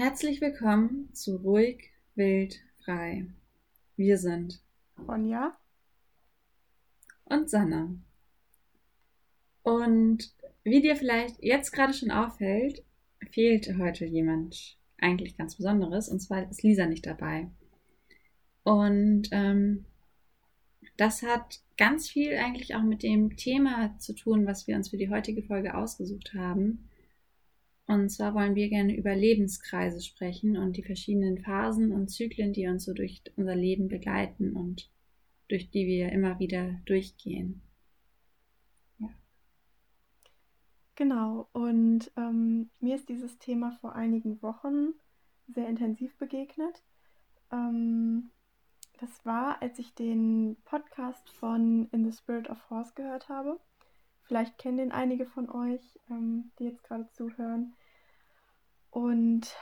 Herzlich willkommen zu Ruhig, Wild, Frei. Wir sind Ronja und Sanna. Und wie dir vielleicht jetzt gerade schon auffällt, fehlt heute jemand eigentlich ganz Besonderes, und zwar ist Lisa nicht dabei. Und ähm, das hat ganz viel eigentlich auch mit dem Thema zu tun, was wir uns für die heutige Folge ausgesucht haben. Und zwar wollen wir gerne über Lebenskreise sprechen und die verschiedenen Phasen und Zyklen, die uns so durch unser Leben begleiten und durch die wir immer wieder durchgehen. Ja. Genau, und ähm, mir ist dieses Thema vor einigen Wochen sehr intensiv begegnet. Ähm, das war, als ich den Podcast von In the Spirit of Horse gehört habe. Vielleicht kennen den einige von euch, ähm, die jetzt gerade zuhören. Und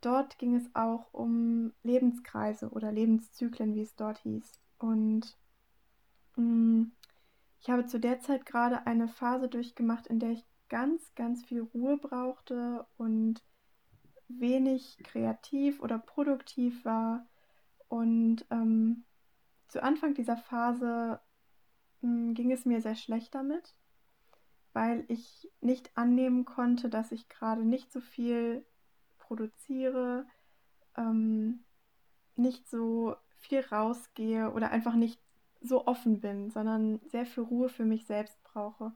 dort ging es auch um Lebenskreise oder Lebenszyklen, wie es dort hieß. Und mh, mm, ich habe zu der Zeit gerade eine Phase durchgemacht, in der ich ganz, ganz viel Ruhe brauchte und wenig kreativ oder produktiv war. Und ähm, zu Anfang dieser Phase mh, mm, ging es mir sehr schlecht damit, weil ich nicht annehmen konnte, dass ich gerade nicht so viel produziere, ähm, nicht so viel rausgehe oder einfach nicht so offen bin, sondern sehr viel Ruhe für mich selbst brauche.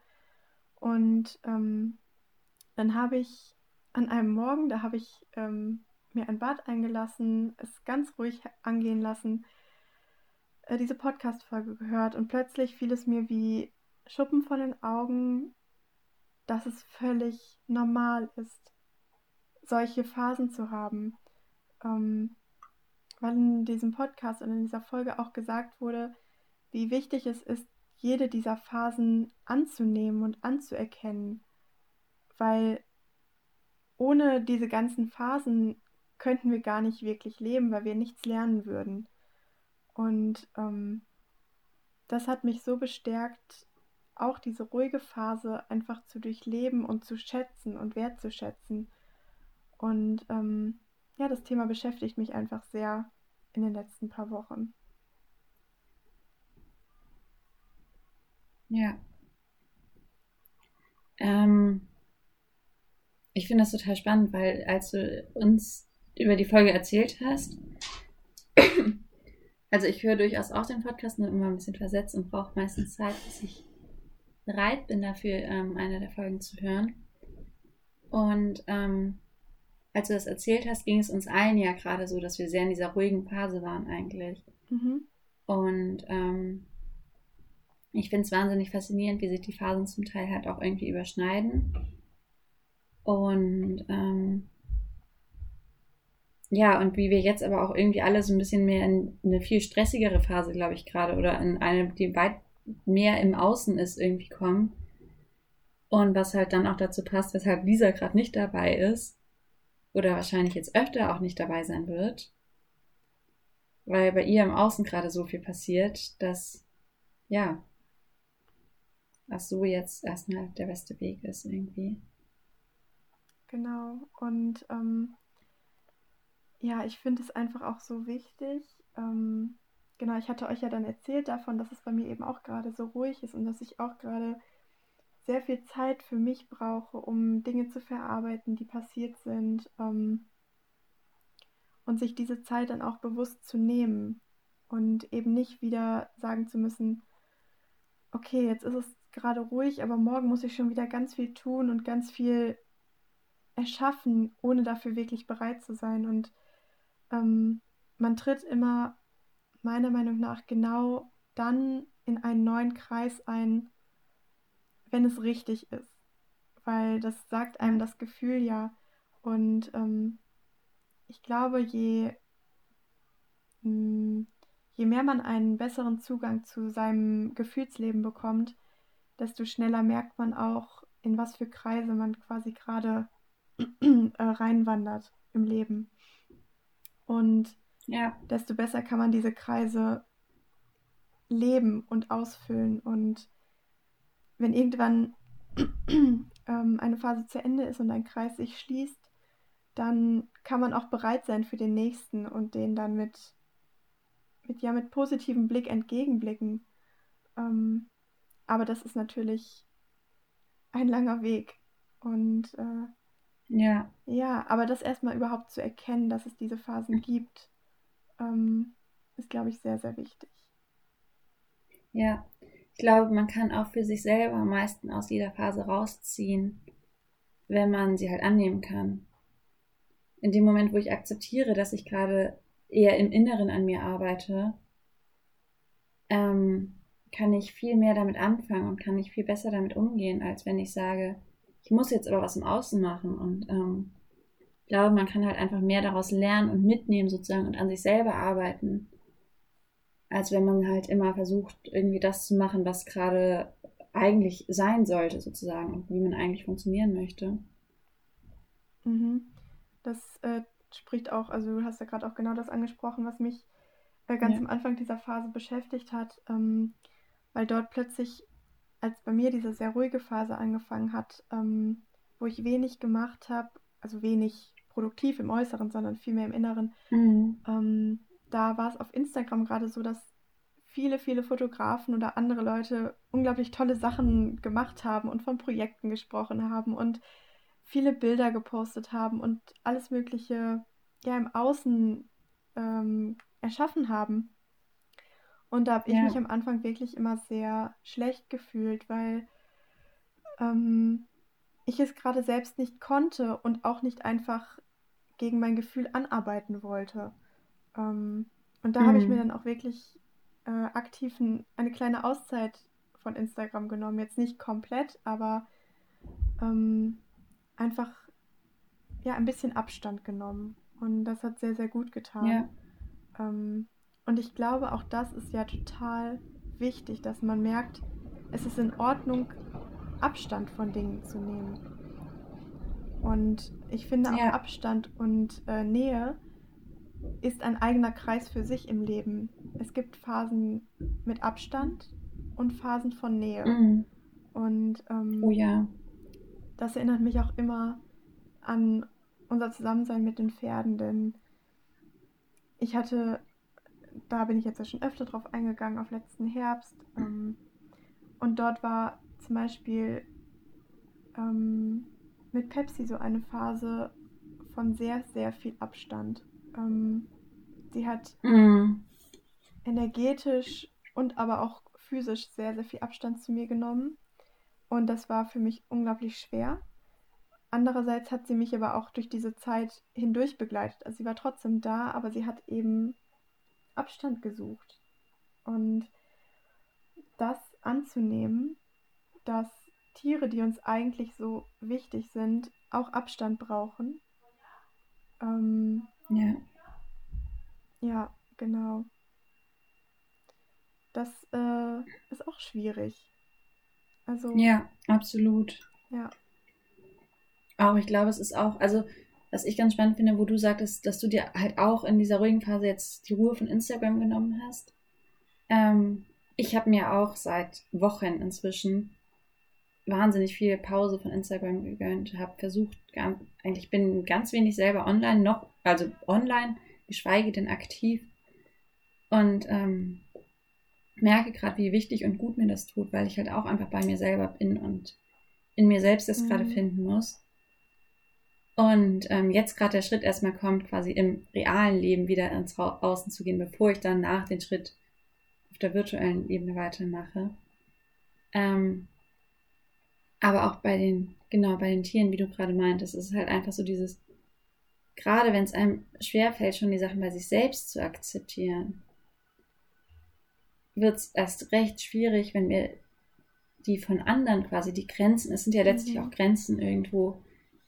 Und ähm, dann habe ich an einem Morgen, da habe ich ähm, mir ein Bad eingelassen, es ganz ruhig angehen lassen, äh, diese Podcast-Folge gehört und plötzlich fiel es mir wie Schuppen von den Augen, dass es völlig normal ist, solche Phasen zu haben. Ähm, weil in diesem Podcast und in dieser Folge auch gesagt wurde, wie wichtig es ist, jede dieser Phasen anzunehmen und anzuerkennen. Weil ohne diese ganzen Phasen könnten wir gar nicht wirklich leben, weil wir nichts lernen würden. Und ähm, das hat mich so bestärkt, auch diese ruhige Phase einfach zu durchleben und zu schätzen und wertzuschätzen. Und ähm, ja, das Thema beschäftigt mich einfach sehr in den letzten paar Wochen. Ja. Ähm, ich finde das total spannend, weil als du uns über die Folge erzählt hast, also ich höre durchaus auch den Podcast, nur immer ein bisschen versetzt und brauche meistens Zeit, bis ich bereit bin dafür, ähm, eine der Folgen zu hören. Und ähm, als du das erzählt hast, ging es uns allen ja gerade so, dass wir sehr in dieser ruhigen Phase waren eigentlich. Mhm. Und ähm, ich finde es wahnsinnig faszinierend, wie sich die Phasen zum Teil halt auch irgendwie überschneiden. Und ähm, ja, und wie wir jetzt aber auch irgendwie alle so ein bisschen mehr in eine viel stressigere Phase, glaube ich, gerade, oder in eine, die weit mehr im Außen ist, irgendwie kommen. Und was halt dann auch dazu passt, weshalb Lisa gerade nicht dabei ist, oder wahrscheinlich jetzt öfter auch nicht dabei sein wird, weil bei ihr im Außen gerade so viel passiert, dass, ja, was so jetzt erstmal der beste Weg ist irgendwie. Genau, und ähm, ja, ich finde es einfach auch so wichtig. Ähm, genau, ich hatte euch ja dann erzählt davon, dass es bei mir eben auch gerade so ruhig ist und dass ich auch gerade sehr viel Zeit für mich brauche, um Dinge zu verarbeiten, die passiert sind. Ähm, und sich diese Zeit dann auch bewusst zu nehmen und eben nicht wieder sagen zu müssen, okay, jetzt ist es gerade ruhig, aber morgen muss ich schon wieder ganz viel tun und ganz viel erschaffen, ohne dafür wirklich bereit zu sein. Und ähm, man tritt immer meiner Meinung nach genau dann in einen neuen Kreis ein, wenn es richtig ist. Weil das sagt einem das Gefühl ja. Und ähm, ich glaube, je, mh, mm, je mehr man einen besseren Zugang zu seinem Gefühlsleben bekommt, desto schneller merkt man auch, in was für Kreise man quasi gerade äh, reinwandert im Leben. Und ja. desto besser kann man diese Kreise leben und ausfüllen und wenn irgendwann ähm, eine Phase zu Ende ist und ein Kreis sich schließt, dann kann man auch bereit sein für den nächsten und den dann mit, mit, ja, mit positivem Blick entgegenblicken. Ähm, aber das ist natürlich ein langer Weg. Und äh, ja. Ja, aber das erstmal überhaupt zu erkennen, dass es diese Phasen gibt, ähm, ist, glaube ich, sehr, sehr wichtig. Ja, ich glaube, man kann auch für sich selber am meisten aus jeder Phase rausziehen, wenn man sie halt annehmen kann. In dem Moment, wo ich akzeptiere, dass ich gerade eher im Inneren an mir arbeite, ähm, kann ich viel mehr damit anfangen und kann ich viel besser damit umgehen, als wenn ich sage, ich muss jetzt aber was im Außen machen. Und ähm, glaube, man kann halt einfach mehr daraus lernen und mitnehmen sozusagen und an sich selber arbeiten, als wenn man halt immer versucht, irgendwie das zu machen, was gerade eigentlich sein sollte sozusagen und wie man eigentlich funktionieren möchte. Mhm. Das äh, spricht auch, also du hast ja gerade auch genau das angesprochen, was mich äh, ganz ja. am Anfang dieser Phase beschäftigt hat, ähm, weil dort plötzlich als bei mir diese sehr ruhige Phase angefangen hat, ähm, wo ich wenig gemacht habe, also wenig produktiv im Äußeren, sondern vielmehr im Inneren, mhm. ähm, da war es auf Instagram gerade so, dass viele, viele Fotografen oder andere Leute unglaublich tolle Sachen gemacht haben und von Projekten gesprochen haben und viele Bilder gepostet haben und alles Mögliche ja im Außen ähm, erschaffen haben. Und da habe ich ja. mich am Anfang wirklich immer sehr schlecht gefühlt, weil ähm, ich es gerade selbst nicht konnte und auch nicht einfach gegen mein Gefühl anarbeiten wollte. Ähm, und da mhm. habe ich mir mhm. dann auch wirklich äh, aktiv ein, eine kleine Auszeit von Instagram genommen. Jetzt nicht komplett, aber ähm, einfach ja ein bisschen Abstand genommen. Und das hat sehr, sehr gut getan. Ja. Ähm, und ich glaube, auch das ist ja total wichtig, dass man merkt, es ist in Ordnung, Abstand von Dingen zu nehmen. Und ich finde auch ja. Abstand und äh, Nähe ist ein eigener Kreis für sich im Leben. Es gibt Phasen mit Abstand und Phasen von Nähe. Mhm. Und ähm, oh ja. das erinnert mich auch immer an unser Zusammensein mit den Pferden, denn ich hatte da bin ich jetzt ja schon öfter drauf eingegangen, auf letzten Herbst. Ähm, und dort war zum Beispiel ähm, mit Pepsi so eine Phase von sehr, sehr viel Abstand. Ähm, sie hat mm. energetisch und aber auch physisch sehr, sehr viel Abstand zu mir genommen. Und das war für mich unglaublich schwer. Andererseits hat sie mich aber auch durch diese Zeit hindurch begleitet. Also sie war trotzdem da, aber sie hat eben Abstand gesucht. Und das anzunehmen, dass Tiere, die uns eigentlich so wichtig sind, auch Abstand brauchen. Ähm, ja. Ja, genau. Das äh, ist auch schwierig. Also. Ja, absolut. Ja. Auch ich glaube, es ist auch, also was ich ganz spannend finde, wo du sagtest, dass du dir halt auch in dieser ruhigen Phase jetzt die Ruhe von Instagram genommen hast. Ähm, ich habe mir auch seit Wochen inzwischen wahnsinnig viel Pause von Instagram gegönnt, habe versucht, ganz, eigentlich bin ganz wenig selber online, noch, also online, geschweige denn aktiv. Und ähm, merke gerade, wie wichtig und gut mir das tut, weil ich halt auch einfach bei mir selber bin und in mir selbst das mhm. gerade finden muss. Und ähm, jetzt gerade der Schritt erstmal kommt, quasi im realen Leben wieder ins Außen zu gehen, bevor ich dann nach den Schritt auf der virtuellen Ebene weitermache. Ähm, aber auch bei den, genau, bei den Tieren, wie du gerade meintest, ist es halt einfach so dieses, gerade wenn es einem schwerfällt, schon die Sachen bei sich selbst zu akzeptieren, wird es erst recht schwierig, wenn wir die von anderen quasi, die Grenzen, es sind ja letztlich mhm. auch Grenzen irgendwo,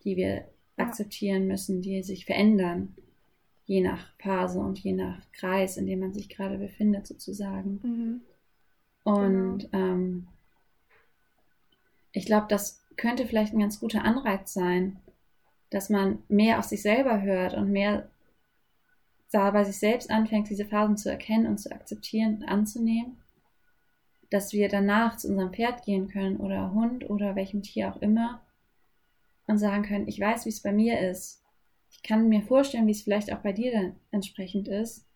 die wir akzeptieren müssen, die sich verändern, je nach Phase und je nach Kreis, in dem man sich gerade befindet, sozusagen. Mhm. Und genau. ähm, ich glaube, das könnte vielleicht ein ganz guter Anreiz sein, dass man mehr auf sich selber hört und mehr da bei sich selbst anfängt, diese Phasen zu erkennen und zu akzeptieren und anzunehmen, dass wir danach zu unserem Pferd gehen können oder Hund oder welchem Tier auch immer und sagen können, ich weiß, wie es bei mir ist. ich kann mir vorstellen, wie es vielleicht auch bei dir dann entsprechend ist.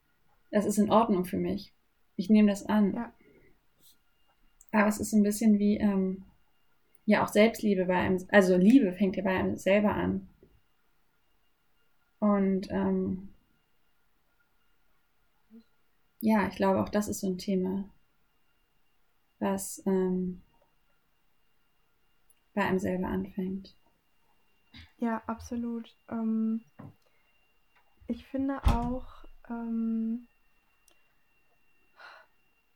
Das ist in Ordnung für mich. Ich nehme das an. Ja. Aber es ist ein bisschen wie, ähm, ja, auch Selbstliebe bei einem, also Liebe fängt ja bei einem selber an. Und ähm, ja, ich glaube, auch das ist so ein Thema, was ähm, bei einem selber anfängt. Ja, absolut. Ähm, ich finde auch, ähm,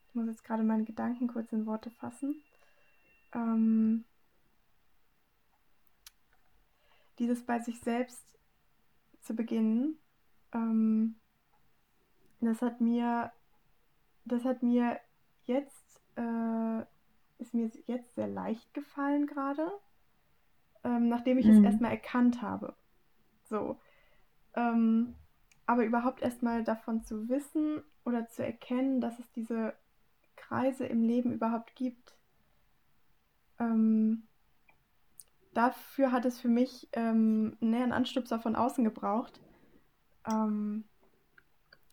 ich muss jetzt gerade meine Gedanken kurz in Worte fassen. Ähm, dieses bei sich selbst zu beginnen, ähm, das hat mir, das hat mir jetzt, äh, ist mir jetzt sehr leicht gefallen gerade, ähm, nachdem ich mhm. es erstmal erkannt habe. So. Ähm, aber überhaupt erstmal davon zu wissen oder zu erkennen, dass es diese Kreise im Leben überhaupt gibt, ähm, dafür hat es für mich ähm, einen Anstupser von außen gebraucht. Ähm,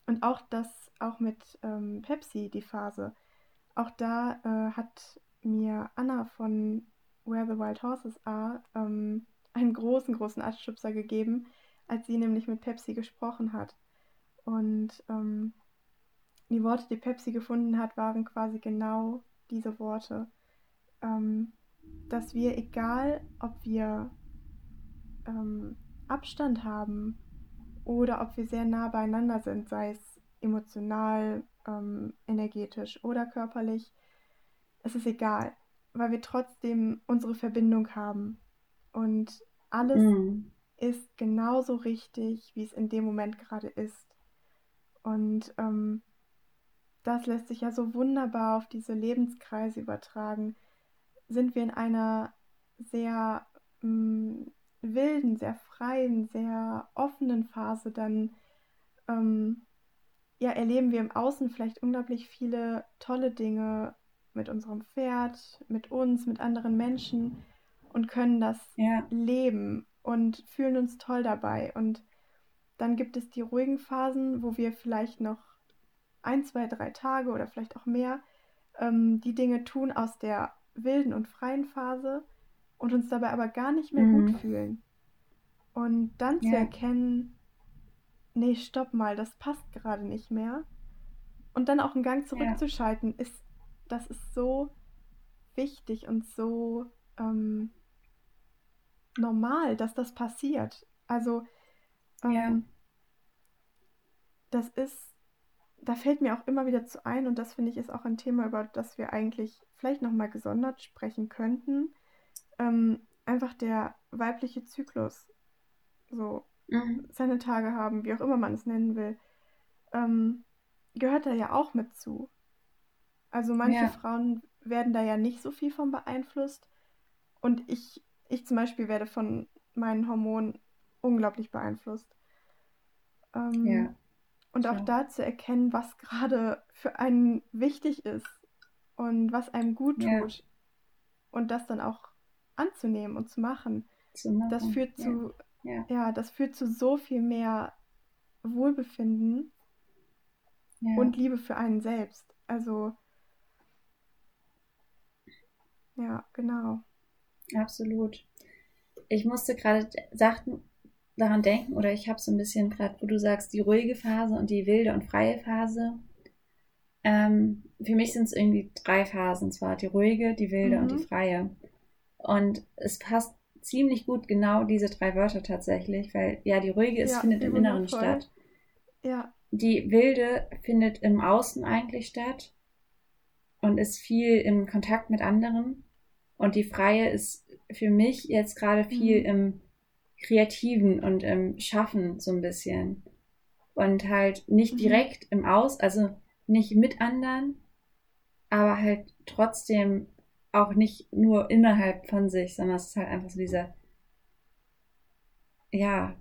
und auch das, auch mit ähm, Pepsi, die Phase. Auch da äh, hat mir Anna von Where the Wild Horses Are ähm, einen großen, großen Anstupser gegeben, als sie nämlich mit Pepsi gesprochen hat. Und ähm, die Worte, die Pepsi gefunden hat, waren quasi genau diese Worte. Ähm, dass wir, egal ob wir ähm, Abstand haben oder ob wir sehr nah beieinander sind, sei es emotional, ähm, energetisch oder körperlich, es ist egal, weil wir trotzdem unsere Verbindung haben. Und alles mm. ist genauso richtig, wie es in dem Moment gerade ist. Und ähm, das lässt sich ja so wunderbar auf diese Lebenskreise übertragen sind wir in einer sehr mh, mm, wilden, sehr freien, sehr offenen Phase, dann ähm, ja, erleben wir im Außen vielleicht unglaublich viele tolle Dinge mit unserem Pferd, mit uns, mit anderen Menschen und können das ja. leben und fühlen uns toll dabei. Und dann gibt es die ruhigen Phasen, wo wir vielleicht noch ein, zwei, drei Tage oder vielleicht auch mehr ähm, die Dinge tun aus der wilden und freien Phase und uns dabei aber gar nicht mehr mhm. gut fühlen. Und dann ja. zu erkennen, nee, stopp mal, das passt gerade nicht mehr. Und dann auch einen Gang zurückzuschalten, ja. ist, das ist so wichtig und so ähm, normal, dass das passiert. Also, ähm, ja. das ist da fällt mir auch immer wieder zu ein, und das finde ich ist auch ein Thema, über das wir eigentlich vielleicht nochmal gesondert sprechen könnten. Ähm, einfach der weibliche Zyklus. So, mhm. seine Tage haben, wie auch immer man es nennen will, ähm, gehört da ja auch mit zu. Also manche ja. Frauen werden da ja nicht so viel von beeinflusst. Und ich, ich zum Beispiel werde von meinen Hormonen unglaublich beeinflusst. Ähm, ja. Und auch da zu erkennen, was gerade für einen wichtig ist und was einem gut tut. Ja. Und das dann auch anzunehmen und zu machen. Zu machen. Das führt zu, ja. ja. das führt zu so viel mehr Wohlbefinden und Liebe für einen selbst. Also, ja, genau. Absolut. Ich musste gerade Sachen daran denken, oder ich habe so ein bisschen gerade, wo du sagst, die ruhige Phase und die wilde und freie Phase. Ähm, für mich sind es irgendwie drei Phasen, zwar die ruhige, die wilde mhm. und die mhm. freie. Und es passt ziemlich gut genau diese drei Wörter tatsächlich, weil ja, die ruhige ist, ja, findet im Inneren voll. statt. Ja. Die wilde findet im Außen eigentlich statt und ist viel im Kontakt mit anderen. Und die freie ist für mich jetzt gerade viel mhm. im Kreativen und im Schaffen so ein bisschen. Und halt nicht mhm. direkt im Aus, also nicht mit anderen, aber halt trotzdem auch nicht nur innerhalb von sich, sondern es ist halt einfach so dieser, ja,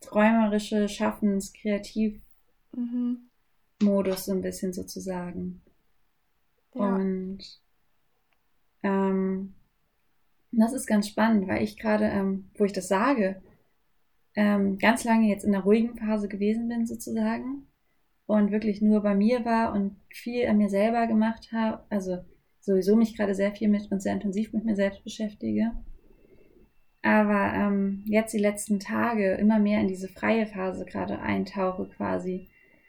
träumerische Schaffens-, Kreativ- mhm. Modus so ein bisschen sozusagen. Ja. Und ähm, das ist ganz spannend, weil ich gerade, ähm, wo ich das sage, ähm, ganz lange jetzt in der ruhigen Phase gewesen bin sozusagen und wirklich nur bei mir war und viel an mir selber gemacht habe, also sowieso mich gerade sehr viel mit und sehr intensiv mit mir selbst beschäftige. Aber ähm, jetzt die letzten Tage immer mehr in diese freie Phase gerade eintauche quasi.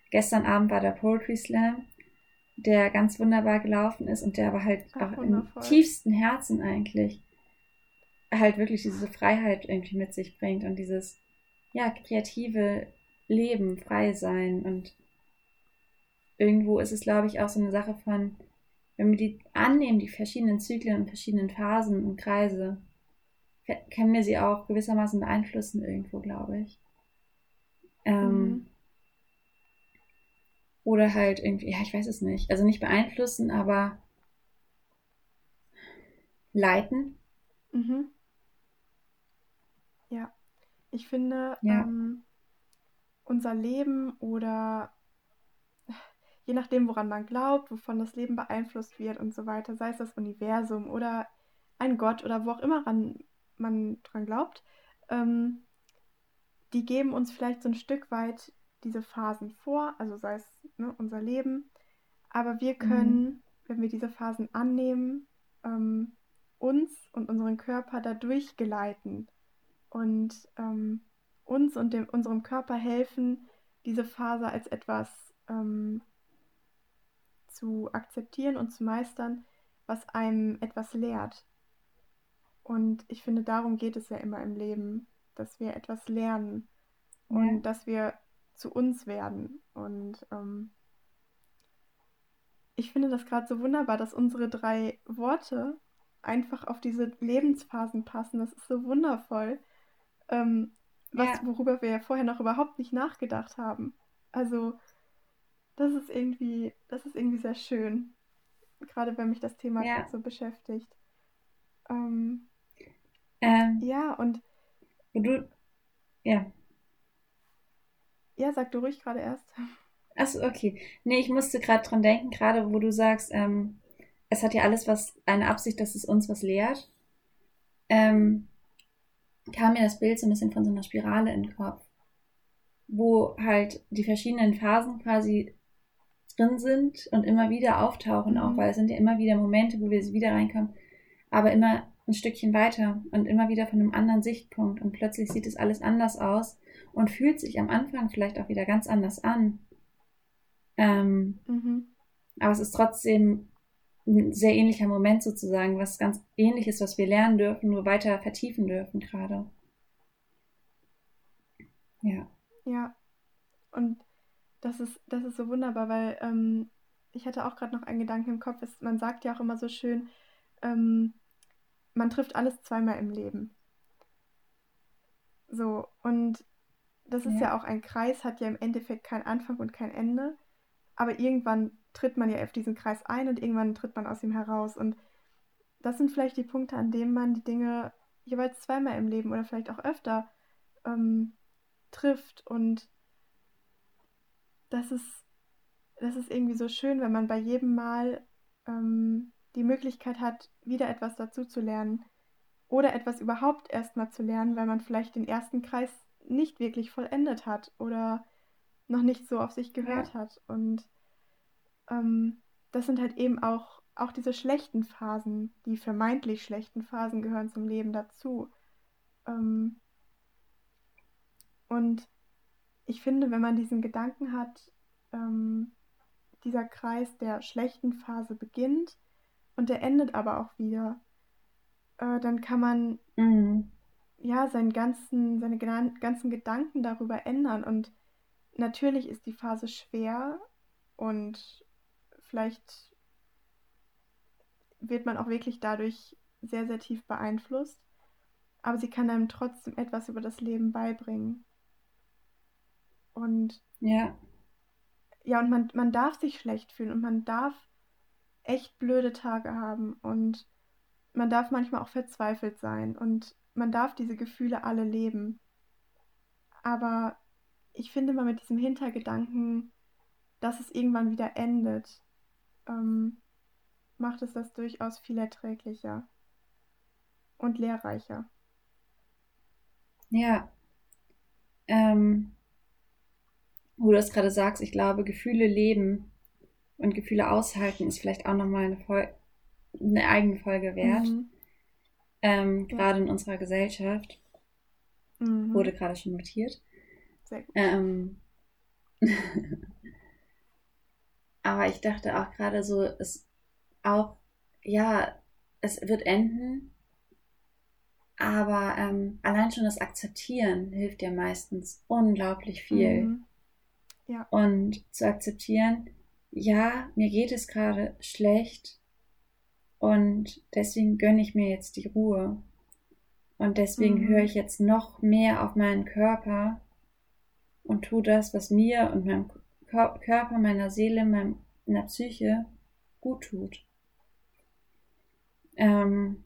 Gestern Abend war der Poetry Slam, der ganz wunderbar gelaufen ist und der aber halt Ach, auch wundervoll. im tiefsten Herzen eigentlich halt wirklich diese Freiheit irgendwie mit sich bringt und dieses ja kreative Leben, frei sein und irgendwo ist es glaube ich auch so eine Sache von wenn wir die annehmen, die verschiedenen Zyklen und verschiedenen Phasen und Kreise, können wir sie auch gewissermaßen beeinflussen irgendwo, glaube ich. Ähm, mhm. Oder halt irgendwie, ja, ich weiß es nicht. Also nicht beeinflussen, aber leiten. Mhm. Ja, ich finde, ja. Ähm, unser Leben oder je nachdem, woran man glaubt, wovon das Leben beeinflusst wird und so weiter, sei es das Universum oder ein Gott oder wo auch immer ran, man dran glaubt, ähm, die geben uns vielleicht so ein Stück weit diese Phasen vor, also sei es ne, unser Leben, aber wir mhm. können, mhm. wenn wir diese Phasen annehmen, ähm, uns und unseren Körper dadurch geleiten und ähm, uns und dem, unserem Körper helfen, diese Phase als etwas ähm, zu akzeptieren und zu meistern, was einem etwas lehrt. Und ich finde, darum geht es ja immer im Leben, dass wir etwas lernen und ja. dass wir zu uns werden. Und ähm, ich finde das gerade so wunderbar, dass unsere drei Worte einfach auf diese Lebensphasen passen. Das ist so wundervoll, ähm, was, ja. worüber wir ja vorher noch überhaupt nicht nachgedacht haben. Also das ist irgendwie, das ist irgendwie sehr schön. Gerade wenn mich das Thema ja. so beschäftigt. Ähm, ähm, ja, und. Du. Ja. Ja, sag du ruhig gerade erst. Achso, okay. Nee, ich musste gerade dran denken, gerade wo du sagst, ähm, es hat ja alles was, eine Absicht, dass es uns was lehrt. Ähm, kam mir das Bild so ein bisschen von so einer Spirale in den Kopf, wo halt die verschiedenen Phasen quasi drin sind und immer wieder auftauchen mhm. auch, weil es sind ja immer wieder Momente, wo wir wieder reinkommen, aber immer ein Stückchen weiter und immer wieder von einem anderen Sichtpunkt und plötzlich sieht es alles anders aus und fühlt sich am Anfang vielleicht auch wieder ganz anders an. Ähm, mhm. Aber es ist trotzdem ein sehr ähnlicher Moment sozusagen, was ganz ähnliches, was wir lernen dürfen, nur weiter vertiefen dürfen gerade. Ja. Ja. Und das ist, das ist so wunderbar, weil ähm, ich hatte auch gerade noch einen Gedanken im Kopf. Ist, man sagt ja auch immer so schön, ähm, man trifft alles zweimal im Leben. So, und das ist ja. ja auch ein Kreis, hat ja im Endeffekt keinen Anfang und kein Ende. Aber irgendwann tritt man ja auf diesen Kreis ein und irgendwann tritt man aus ihm heraus. Und das sind vielleicht die Punkte, an denen man die Dinge jeweils zweimal im Leben oder vielleicht auch öfter ähm, trifft. Und das ist, das ist irgendwie so schön, wenn man bei jedem Mal ähm, die Möglichkeit hat, wieder etwas dazu zu lernen oder etwas überhaupt erstmal zu lernen, weil man vielleicht den ersten Kreis nicht wirklich vollendet hat oder noch nicht so auf sich gehört ja. hat. Und ähm, das sind halt eben auch, auch diese schlechten Phasen, die vermeintlich schlechten Phasen gehören zum Leben dazu. Ähm, und ich finde, wenn man diesen Gedanken hat, ähm, dieser Kreis der schlechten Phase beginnt und der endet aber auch wieder, äh, dann kann man mhm. ja seinen ganzen, seine ganzen Gedanken darüber ändern. Und natürlich ist die Phase schwer und vielleicht wird man auch wirklich dadurch sehr, sehr tief beeinflusst. Aber sie kann einem trotzdem etwas über das Leben beibringen. Und ja. Ja, und man, man darf sich schlecht fühlen und man darf echt blöde Tage haben und man darf manchmal auch verzweifelt sein und man darf diese Gefühle alle leben. Aber ich finde mal mit diesem Hintergedanken, dass es irgendwann wieder endet, ähm, macht es das durchaus viel erträglicher und lehrreicher. Ja, ähm, wo du das gerade sagst, ich glaube, Gefühle leben und Gefühle aushalten ist vielleicht auch nochmal eine, Fol eine eigene Folge wert. Mhm. Ähm, ja. Gerade in unserer Gesellschaft. Mhm. Wurde gerade schon notiert. Sehr gut. Ähm, aber ich dachte auch gerade so, es auch, ja, es wird enden, aber ähm, allein schon das Akzeptieren hilft ja meistens unglaublich viel. Mhm. Ja. Und zu akzeptieren, ja, mir geht es gerade schlecht und deswegen gönne ich mir jetzt die Ruhe. Und deswegen mhm. höre ich jetzt noch mehr auf meinen Körper und tue das, was mir und meinem Körper, meiner Seele, meiner Psyche gut tut. Ähm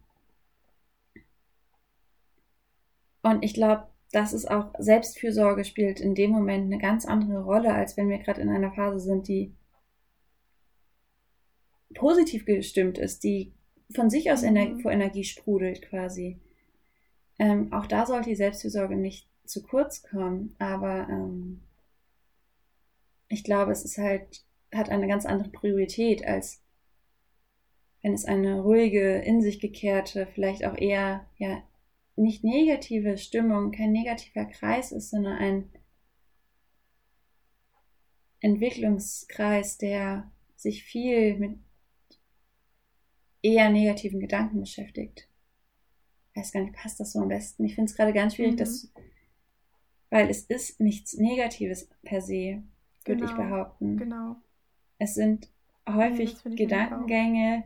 und ich glaube, das ist auch Selbstfürsorge spielt in dem Moment eine ganz andere Rolle, als wenn wir gerade in einer Phase sind, die positiv gestimmt ist, die von sich aus Ener mhm. vor Energie sprudelt quasi. Ähm, auch da sollte die Selbstfürsorge nicht zu kurz kommen, aber ähm, ich glaube, es ist halt, hat eine ganz andere Priorität, als wenn es eine ruhige, in sich gekehrte, vielleicht auch eher, ja, nicht negative Stimmung, kein negativer Kreis ist, sondern ein Entwicklungskreis, der sich viel mit eher negativen Gedanken beschäftigt. Ich weiß gar nicht, passt das so am besten? Ich finde es gerade ganz schwierig, mhm. das, weil es ist nichts Negatives per se, würde genau, ich behaupten. Genau. Es sind häufig ja, Gedankengänge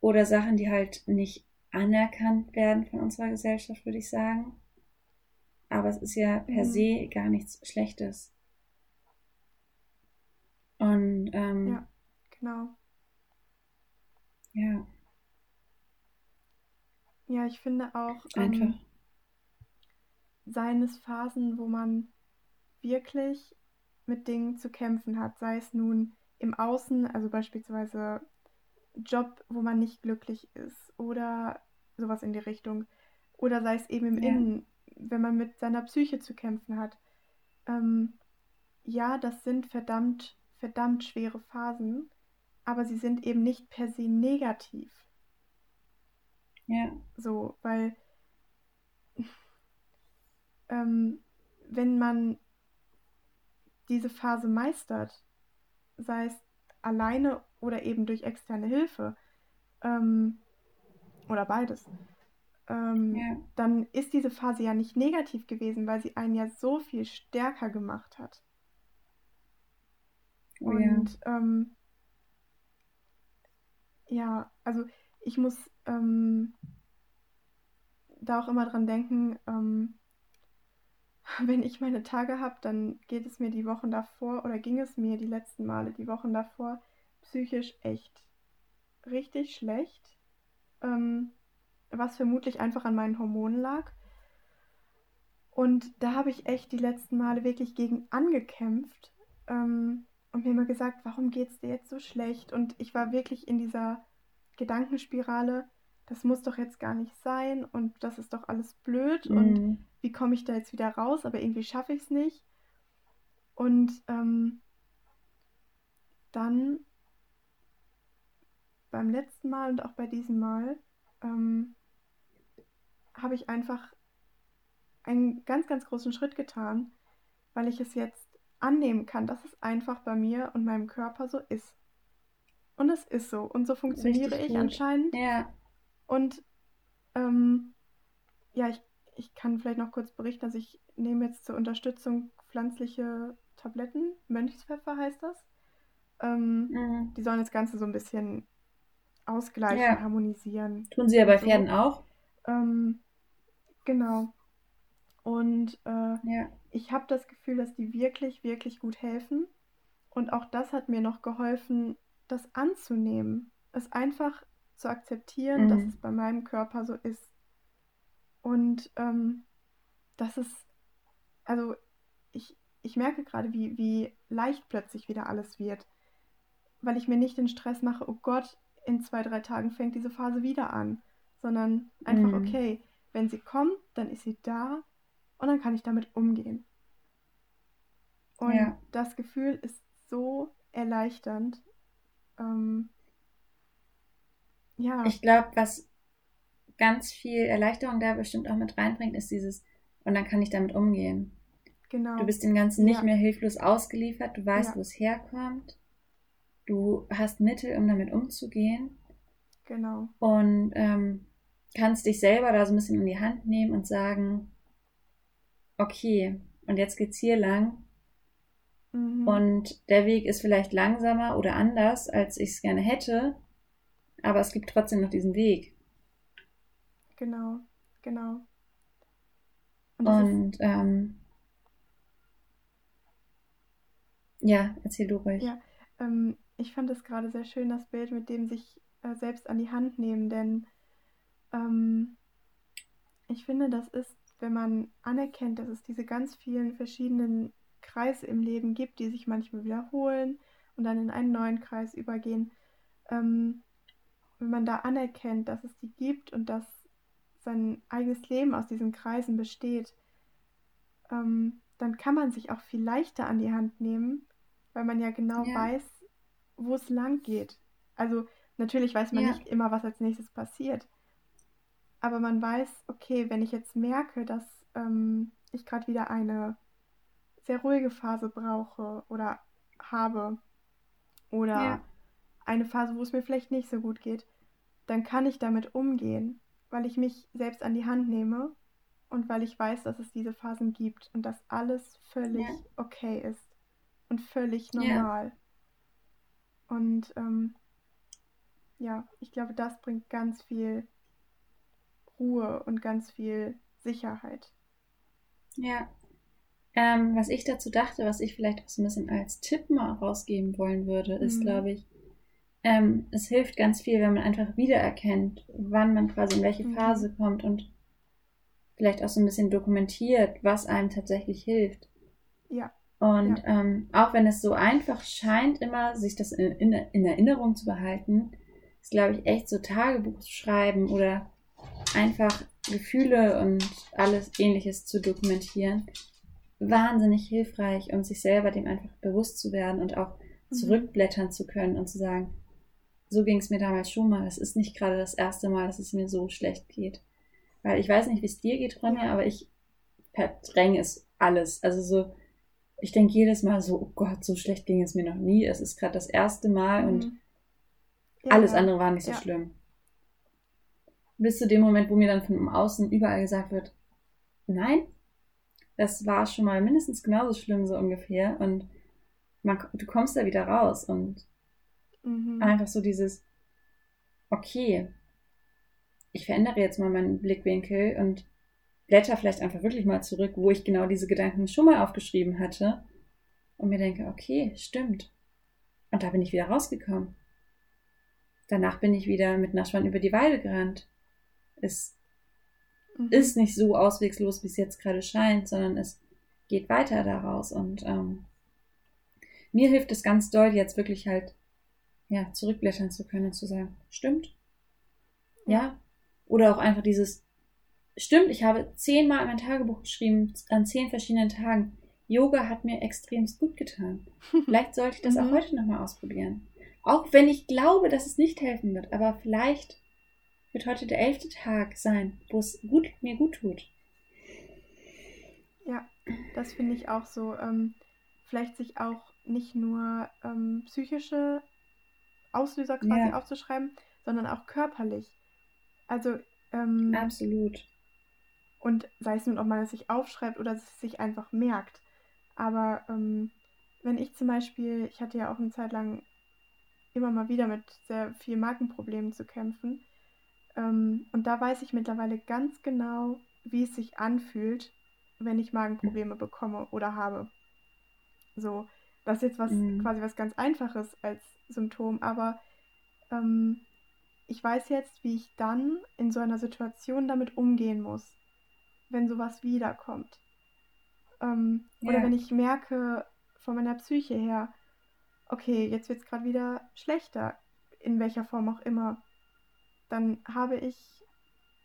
oder Sachen, die halt nicht anerkannt werden von unserer Gesellschaft, würde ich sagen. Aber es ist ja per mhm. se gar nichts Schlechtes. Und ähm, ja, genau. Ja. Ja, ich finde auch ähm, Einfach. Seien es Phasen, wo man wirklich mit Dingen zu kämpfen hat, sei es nun im Außen, also beispielsweise Job, wo man nicht glücklich ist oder sowas in die Richtung, oder sei es eben im ja. Innen, wenn man mit seiner Psyche zu kämpfen hat. Ähm, ja, das sind verdammt, verdammt schwere Phasen, aber sie sind eben nicht per se negativ. Ja. So, weil ähm, wenn man diese Phase meistert, sei es alleine oder eben durch externe Hilfe ähm, oder beides, ähm, ja. dann ist diese Phase ja nicht negativ gewesen, weil sie einen ja so viel stärker gemacht hat. Oh, Und ja. Ähm, ja, also ich muss ähm, da auch immer dran denken, ähm, wenn ich meine Tage habe, dann geht es mir die Wochen davor oder ging es mir die letzten Male, die Wochen davor, psychisch echt richtig schlecht, ähm, was vermutlich einfach an meinen Hormonen lag. Und da habe ich echt die letzten Male wirklich gegen angekämpft, ähm, und mir immer gesagt, warum geht es dir jetzt so schlecht? Und ich war wirklich in dieser Gedankenspirale, das muss doch jetzt gar nicht sein und das ist doch alles blöd mhm. und wie komme ich da jetzt wieder raus? Aber irgendwie schaffe ich es nicht. Und ähm, dann beim letzten Mal und auch bei diesem Mal ähm, habe ich einfach einen ganz, ganz großen Schritt getan, weil ich es jetzt annehmen kann, dass es einfach bei mir und meinem Körper so ist. Und es ist so. Und so funktioniere Richtig ich gut. anscheinend. Ja. Und ähm, ja, ich, ich kann vielleicht noch kurz berichten, dass ich nehme jetzt zur Unterstützung pflanzliche Tabletten. Mönchspfeffer heißt das. Ähm, mhm. Die sollen das Ganze so ein bisschen ausgleichen, ja. harmonisieren. Tun sie ja bei so. Pferden auch. Ähm, genau. Und äh, ja ich habe das Gefühl, dass die wirklich, wirklich gut helfen. Und auch das hat mir noch geholfen, das anzunehmen. Es einfach zu akzeptieren, mhm. dass es bei meinem Körper so ist. Und ähm, das ist, also ich, ich merke gerade, wie, wie leicht plötzlich wieder alles wird. Weil ich mir nicht den Stress mache, oh Gott, in zwei, drei Tagen fängt diese Phase wieder an. Sondern einfach, mhm. okay, wenn sie kommt, dann ist sie da und dann kann ich damit umgehen. Und ja. das Gefühl ist so erleichternd. Ähm, ja. Ich glaube, was ganz viel Erleichterung da bestimmt auch mit reinbringt, ist dieses, und dann kann ich damit umgehen. Genau. Du bist dem Ganzen nicht ja. mehr hilflos ausgeliefert, du weißt, ja. wo es herkommt, du hast Mittel, um damit umzugehen. Genau. Und ähm, kannst dich selber da so ein bisschen in die Hand nehmen und sagen, okay, und jetzt geht's hier lang. Mhm. Und der Weg ist vielleicht langsamer oder anders, als ich es gerne hätte, aber es gibt trotzdem noch diesen Weg. Genau, genau. Und, und ähm, ja, erzähl du ruhig. Ja, ähm, ich fand es gerade sehr schön, das Bild mit dem sich äh, selbst an die Hand nehmen, denn ähm, ich finde, das ist, wenn man anerkennt, dass es diese ganz vielen verschiedenen Kreise im Leben gibt, die sich manchmal wiederholen und dann in einen neuen Kreis übergehen, ähm, wenn man da anerkennt, dass es die gibt und dass sein eigenes Leben aus diesen Kreisen besteht, ähm, dann kann man sich auch viel leichter an die Hand nehmen, weil man ja genau ja. weiß, wo es lang geht. Also natürlich weiß man ja. nicht immer, was als nächstes passiert. Aber man weiß, okay, wenn ich jetzt merke, dass ähm, ich gerade wieder eine sehr ruhige Phase brauche oder habe oder ja. eine Phase, wo es mir vielleicht nicht so gut geht, dann kann ich damit umgehen weil ich mich selbst an die Hand nehme und weil ich weiß, dass es diese Phasen gibt und dass alles völlig ja. okay ist und völlig normal. Ja. Und ähm, ja, ich glaube, das bringt ganz viel Ruhe und ganz viel Sicherheit. Ja. Ähm, was ich dazu dachte, was ich vielleicht auch so ein bisschen als Tipp mal rausgeben wollen würde, ist, mhm. glaube ich, ähm, es hilft ganz viel, wenn man einfach wiedererkennt, wann man quasi in welche mhm. Phase mhm. kommt und vielleicht auch so ein bisschen dokumentiert, was einem tatsächlich hilft. Ja. Und ja. Ähm, auch wenn es so einfach scheint, immer sich das in, in, in Erinnerung zu behalten, ist, glaube ich, echt so Tagebuch zu schreiben oder einfach Gefühle und alles ähnliches zu dokumentieren, wahnsinnig hilfreich, um sich selber dem einfach bewusst zu werden und auch mhm. zurückblättern zu können und zu sagen, so ging es mir damals schon mal. Es ist nicht gerade das erste Mal, dass es mir so schlecht geht. Weil ich weiß nicht, wie es dir geht, Ronja, aber ich verdränge es alles. Also so, ich denke jedes Mal so, oh Gott, so schlecht ging es mir noch nie. Es ist gerade das erste Mal mhm. und ja, alles andere war nicht so ja. schlimm. Bis zu dem Moment, wo mir dann von außen überall gesagt wird, nein, das war schon mal mindestens genauso schlimm, so ungefähr. Und man, du kommst da wieder raus und Mhm. Einfach so dieses, okay, ich verändere jetzt mal meinen Blickwinkel und blätter vielleicht einfach wirklich mal zurück, wo ich genau diese Gedanken schon mal aufgeschrieben hatte und mir denke, okay, stimmt. Und da bin ich wieder rausgekommen. Danach bin ich wieder mit Naschwan über die Weide gerannt. Es mhm. ist nicht so auswegslos, wie es jetzt gerade scheint, sondern es geht weiter daraus. Und ähm, mir hilft es ganz doll, jetzt wirklich halt ja, zurückblättern zu können und zu sagen, stimmt. Ja. Oder auch einfach dieses, stimmt, ich habe zehnmal in mein Tagebuch geschrieben, an zehn verschiedenen Tagen. Yoga hat mir extremst gut getan. Vielleicht sollte ich das auch mhm. heute nochmal ausprobieren. Auch wenn ich glaube, dass es nicht helfen wird, aber vielleicht wird heute der elfte Tag sein, wo es gut, mir gut tut. Ja, das finde ich auch so. Ähm, vielleicht sich auch nicht nur ähm, psychische Auslöser quasi ja. aufzuschreiben, sondern auch körperlich. Also ähm, absolut. Und sei es nun, ob man es sich aufschreibt oder es sich einfach merkt. Aber ähm, wenn ich zum Beispiel, ich hatte ja auch eine Zeit lang immer mal wieder mit sehr vielen Markenproblemen zu kämpfen. Ähm, und da weiß ich mittlerweile ganz genau, wie es sich anfühlt, wenn ich Magenprobleme bekomme oder habe. So, das ist jetzt was mhm. quasi was ganz Einfaches als Symptom, aber ähm, ich weiß jetzt, wie ich dann in so einer Situation damit umgehen muss, wenn sowas wiederkommt. Ähm, yeah. Oder wenn ich merke von meiner Psyche her, okay, jetzt wird es gerade wieder schlechter, in welcher Form auch immer, dann habe ich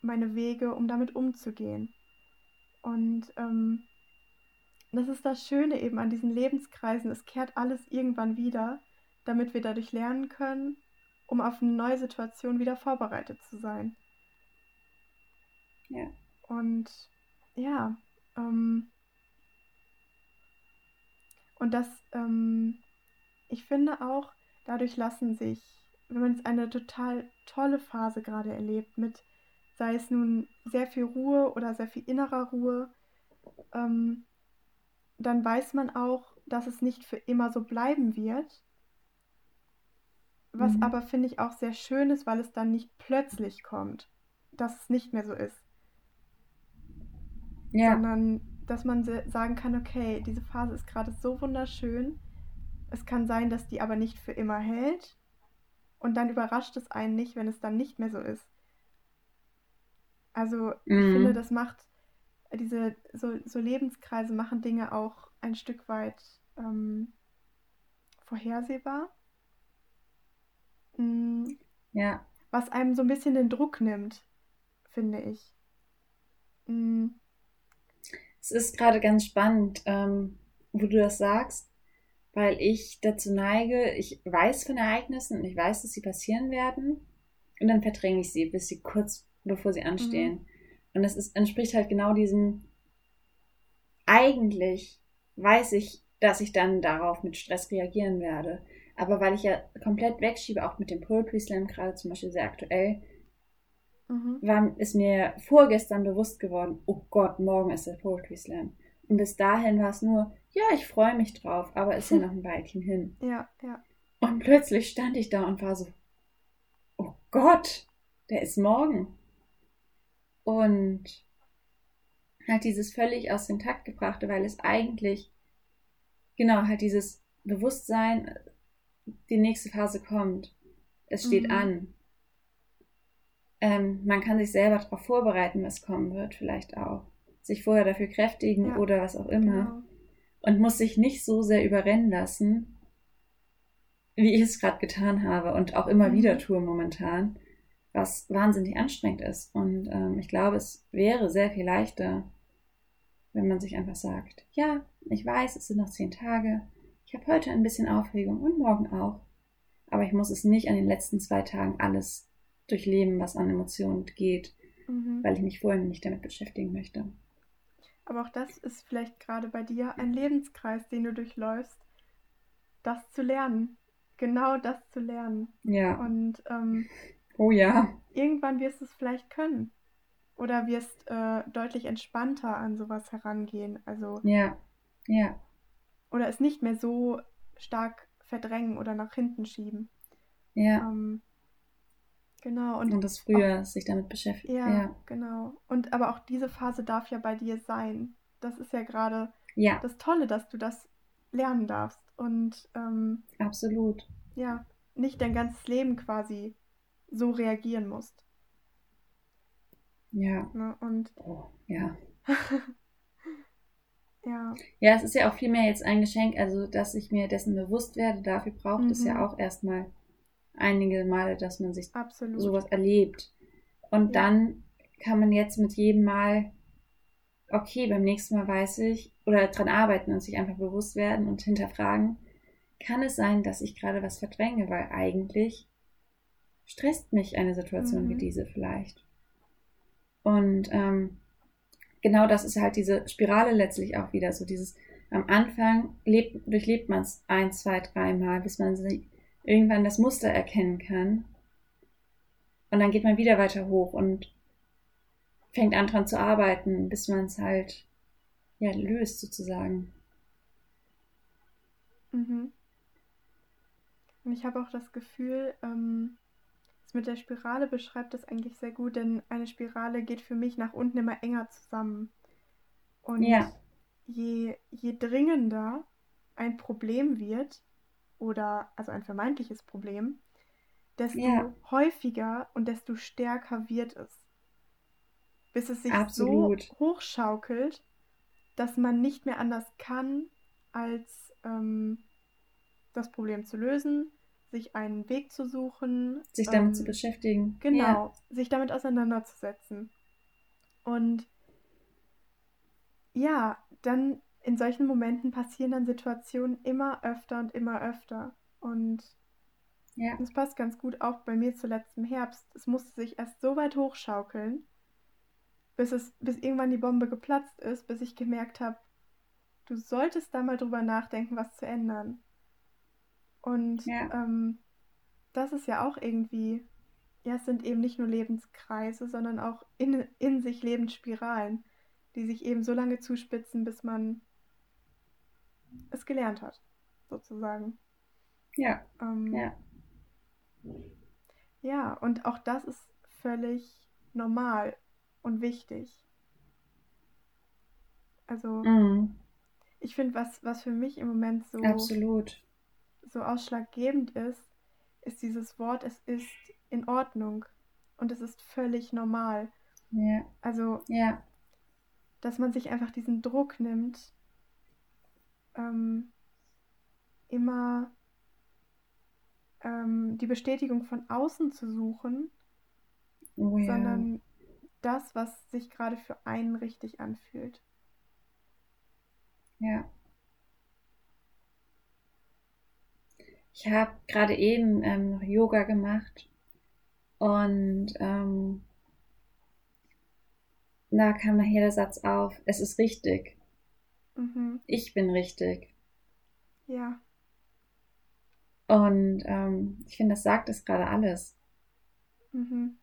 meine Wege, um damit umzugehen. Und ähm, das ist das Schöne eben an diesen Lebenskreisen. Es kehrt alles irgendwann wieder, damit wir dadurch lernen können, um auf eine neue Situation wieder vorbereitet zu sein. Ja. Und ja, ähm, und das, ähm, ich finde auch, dadurch lassen sich, wenn man jetzt eine total tolle Phase gerade erlebt, mit sei es nun sehr viel Ruhe oder sehr viel innerer Ruhe, ähm, dann weiß man auch, dass es nicht für immer so bleiben wird. Was Mhm. aber finde ich auch sehr schön ist, weil es dann nicht plötzlich kommt, dass es nicht mehr so ist, Ja. sondern dass man sagen kann, okay, diese Phase ist gerade so wunderschön. Es kann sein, dass die aber nicht für immer hält. Und dann überrascht es einen nicht, wenn es dann nicht mehr so ist. Also ich finde, Mhm. das macht diese so, so Lebenskreise machen Dinge auch ein Stück weit ähm, vorhersehbar, Mm, Ja. was einem so ein bisschen den Druck nimmt, finde ich. Mm, Es ist gerade ganz spannend, ähm, wo du das sagst, weil ich dazu neige, ich weiß von Ereignissen und ich weiß, dass sie passieren werden und dann verdränge ich sie, bis sie kurz bevor sie anstehen. Und das ist, entspricht halt genau diesem, eigentlich weiß ich, dass ich dann darauf mit Stress reagieren werde. Aber weil ich ja komplett wegschiebe, auch mit dem Poetry Slam gerade zum Beispiel sehr aktuell, mhm. war, ist mir vorgestern bewusst geworden, oh Gott, morgen ist der Poetry Slam. Und bis dahin war es nur, ja, ich freue mich drauf, aber ist ja noch ein Weilchen hin. Ja, ja. Und plötzlich stand ich da und war so, oh Gott, der ist morgen. Und halt dieses völlig aus dem Takt gebrachte, weil es eigentlich, genau, halt dieses Bewusstsein, die nächste Phase kommt. Es steht Mhm. an. Ähm, man kann sich selber darauf vorbereiten, was kommen wird, vielleicht auch. Sich vorher dafür kräftigen Ja, oder was auch immer Genau. und muss sich nicht so sehr überrennen lassen, wie ich es gerade getan habe und auch immer Mhm. wieder tue momentan, was wahnsinnig anstrengend ist. Und ähm, ich glaube, es wäre sehr viel leichter, wenn man sich einfach sagt, ja, ich weiß, es sind noch zehn Tage, ich habe heute ein bisschen Aufregung und morgen auch, aber ich muss es nicht an den letzten zwei Tagen alles durchleben, was an Emotionen geht, Mhm. weil ich mich vorher nicht damit beschäftigen möchte. Aber auch das ist vielleicht gerade bei dir ein Lebenskreis, den du durchläufst, das zu lernen. Genau das zu lernen. Ja, Und ähm, oh ja, irgendwann wirst du es vielleicht können. Oder wirst äh, deutlich entspannter an sowas herangehen. Also, ja, ja, oder es nicht mehr so stark verdrängen oder nach hinten schieben. ja. Ähm, genau. Und Und das früher sich damit beschäftigt. ja, Ja. genau. Und aber auch diese Phase darf ja bei dir sein. Das ist ja gerade Ja, das Tolle, dass du das lernen darfst. Und ähm, absolut. ja, nicht dein ganzes Leben quasi so reagieren musst. Ja. Ne? Und Oh, ja. ja, Ja, es ist ja auch vielmehr jetzt ein Geschenk, also dass ich mir dessen bewusst werde. Dafür braucht es Mhm. ja auch erstmal einige Male, dass man sich absolut. sowas erlebt. Und Ja. dann kann man jetzt mit jedem Mal, okay, beim nächsten Mal weiß ich, oder dran arbeiten und sich einfach bewusst werden und hinterfragen, kann es sein, dass ich gerade was verdränge, weil eigentlich stresst mich eine Situation wie Mhm. diese vielleicht. Und ähm, genau das ist halt diese Spirale letztlich auch wieder, so dieses am Anfang lebt, durchlebt man es ein, zwei, dreimal, bis man sie irgendwann das Muster erkennen kann. Und dann geht man wieder weiter hoch und fängt an dran zu arbeiten, bis man es halt ja löst sozusagen. Mhm. Und ich habe auch das Gefühl, ähm, das mit der Spirale beschreibt das eigentlich sehr gut, denn eine Spirale geht für mich nach unten immer enger zusammen. Und Ja. je, je dringender ein Problem wird, oder also ein vermeintliches Problem, desto Ja. häufiger und desto stärker wird es. Bis es sich Absolut. so hochschaukelt, dass man nicht mehr anders kann, als ähm, das Problem zu lösen, sich einen Weg zu suchen, Sich damit ähm, zu beschäftigen. Genau, Ja. sich damit auseinanderzusetzen. Und ja, dann in solchen Momenten passieren dann Situationen immer öfter und immer öfter. Und Ja. das passt ganz gut auch bei mir zuletzt im Herbst. Es musste sich erst so weit hochschaukeln, bis es, bis irgendwann die Bombe geplatzt ist, bis ich gemerkt habe, du solltest da mal drüber nachdenken, was zu ändern. Und Ja. ähm, das ist ja auch irgendwie, ja, es sind eben nicht nur Lebenskreise, sondern auch in, in sich Lebensspiralen, die sich eben so lange zuspitzen, bis man es gelernt hat, sozusagen. Ja. Ähm, Ja. ja, und auch das ist völlig normal und wichtig. Also Mhm. ich finde, was, was für mich im Moment so, Absolut. So ausschlaggebend ist, ist dieses Wort, es ist in Ordnung und es ist völlig normal. Ja. Also, Ja. dass man sich einfach diesen Druck nimmt, ähm, immer ähm, die Bestätigung von außen zu suchen, Oh ja. sondern das, was sich gerade für einen richtig anfühlt. Ja. Ich habe gerade eben ähm, noch Yoga gemacht und ähm, da kam nachher der Satz auf, es ist richtig. Mhm. Ich bin richtig. Ja, Und ähm, ich finde, das sagt es gerade alles. mhm.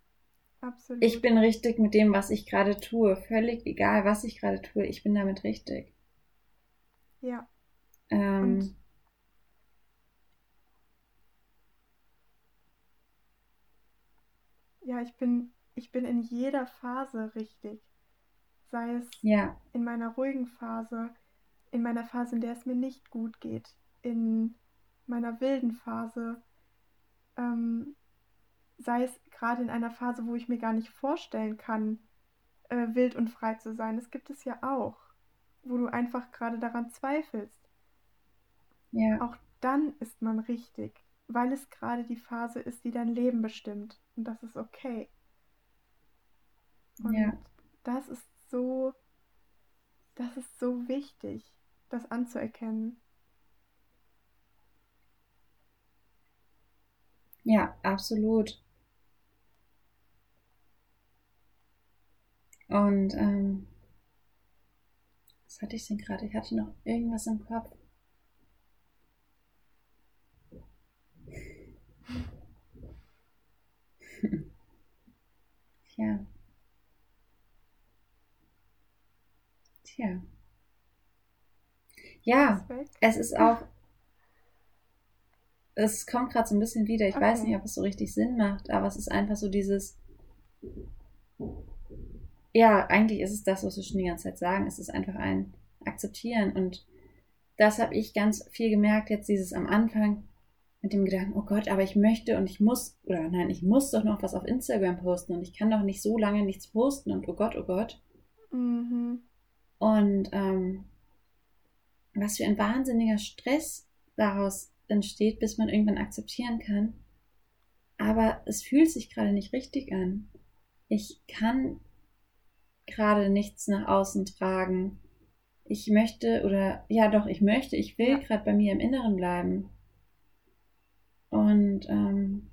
Absolut. Ich bin richtig mit dem, was ich gerade tue. Völlig egal, was ich gerade tue. Ich bin damit richtig. Ja, Ähm, Und- ja, ich bin, ich bin in jeder Phase richtig. Sei es ja, in meiner ruhigen Phase, in meiner Phase, in der es mir nicht gut geht, in meiner wilden Phase, ähm, sei es gerade in einer Phase, wo ich mir gar nicht vorstellen kann, äh, wild und frei zu sein. Das gibt es ja auch, wo du einfach gerade daran zweifelst. ja, Auch dann ist man richtig, weil es gerade die Phase ist, die dein Leben bestimmt. Und das ist okay. Und ja, das ist so, das ist so wichtig, das anzuerkennen. ja, absolut. Und ähm, was hatte ich denn gerade? Ich hatte noch irgendwas im Kopf. Tja. Tja. Ja, es ist auch. Es kommt gerade so ein bisschen wieder. Ich weiß Okay. nicht, ob es so richtig Sinn macht, aber es ist einfach so dieses. Ja, eigentlich ist es das, was wir schon die ganze Zeit sagen. Es ist einfach ein Akzeptieren. Und das habe ich ganz viel gemerkt, jetzt dieses am Anfang mit dem Gedanken, oh Gott, aber ich möchte und ich muss, oder nein, ich muss doch noch was auf Instagram posten und ich kann doch nicht so lange nichts posten und oh Gott, oh Gott. Mhm. Und ähm, was für ein wahnsinniger Stress daraus entsteht, bis man irgendwann akzeptieren kann. Aber es fühlt sich gerade nicht richtig an. Ich kann gerade nichts nach außen tragen. Ich möchte oder ja doch, ich möchte, ich will Ja. gerade bei mir im Inneren bleiben. Und ähm,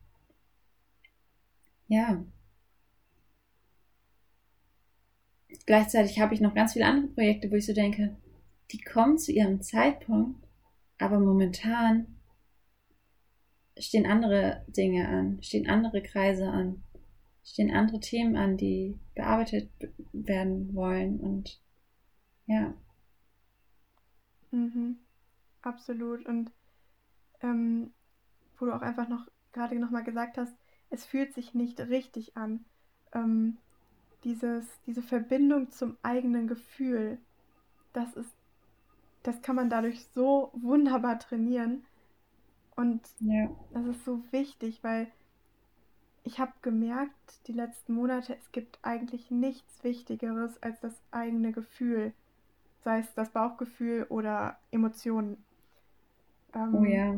ja. Gleichzeitig habe ich noch ganz viele andere Projekte, wo ich so denke, die kommen zu ihrem Zeitpunkt, aber momentan stehen andere Dinge an, stehen andere Kreise an, stehen andere Themen an, die bearbeitet werden wollen und ja, Mhm. Absolut. Und ähm, wo du auch einfach noch gerade nochmal gesagt hast, es fühlt sich nicht richtig an. Ähm, dieses, diese Verbindung zum eigenen Gefühl, das ist, das kann man dadurch so wunderbar trainieren. Und ja, das ist so wichtig, weil ich habe gemerkt, die letzten Monate, es gibt eigentlich nichts Wichtigeres als das eigene Gefühl, sei es das Bauchgefühl oder Emotionen. Ähm, oh ja,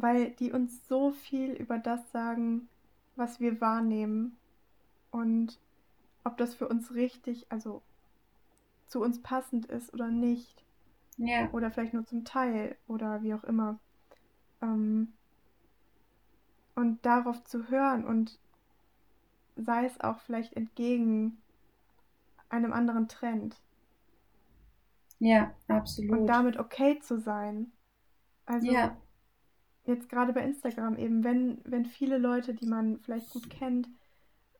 Weil die uns so viel über das sagen, was wir wahrnehmen und ob das für uns richtig, also zu uns passend ist oder nicht. Ja. Oder vielleicht nur zum Teil oder wie auch immer. Ähm, und darauf zu hören und sei es auch vielleicht entgegen einem anderen Trend. Ja, absolut. Und damit okay zu sein. Also ja. Jetzt gerade bei Instagram eben, wenn, wenn viele Leute, die man vielleicht gut kennt,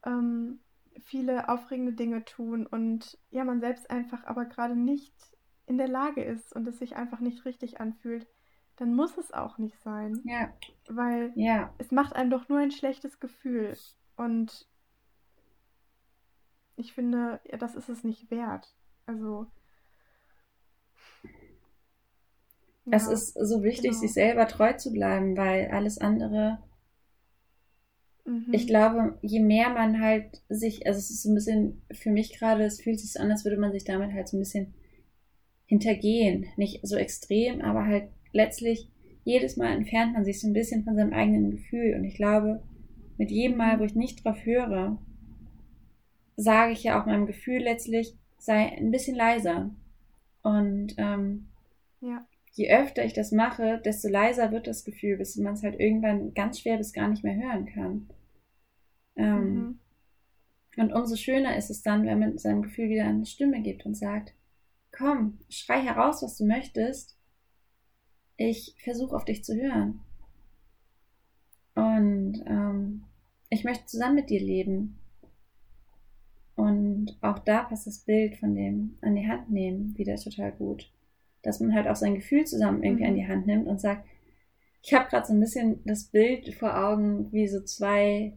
ähm, viele aufregende Dinge tun und ja, man selbst einfach aber gerade nicht in der Lage ist und es sich einfach nicht richtig anfühlt, dann muss es auch nicht sein. Ja. Weil ja. es macht einem doch nur ein schlechtes Gefühl. Und ich finde, ja, das ist es nicht wert. Also. Es ist so wichtig, genau. sich selber treu zu bleiben, weil alles andere. Mhm. Ich glaube, je mehr man halt sich, also es ist so ein bisschen für mich gerade, es fühlt sich so an, als würde man sich damit halt so ein bisschen hintergehen. Nicht so extrem, aber halt letztlich jedes Mal entfernt man sich so ein bisschen von seinem eigenen Gefühl. Und ich glaube, mit jedem Mal, wo ich nicht drauf höre, sage ich ja auch meinem Gefühl letztlich, sei ein bisschen leiser. Und ähm, ja. Je öfter ich das mache, desto leiser wird das Gefühl, bis man es halt irgendwann ganz schwer bis gar nicht mehr hören kann. Ähm, Mhm. Und umso schöner ist es dann, wenn man seinem Gefühl wieder eine Stimme gibt und sagt, komm, schrei heraus, was du möchtest. Ich versuche auf dich zu hören. Und ähm, ich möchte zusammen mit dir leben. Und auch da passt das Bild von dem an die Hand nehmen wieder total gut. Dass man halt auch sein Gefühl zusammen irgendwie Mhm. an die Hand nimmt und sagt, ich habe gerade so ein bisschen das Bild vor Augen, wie so zwei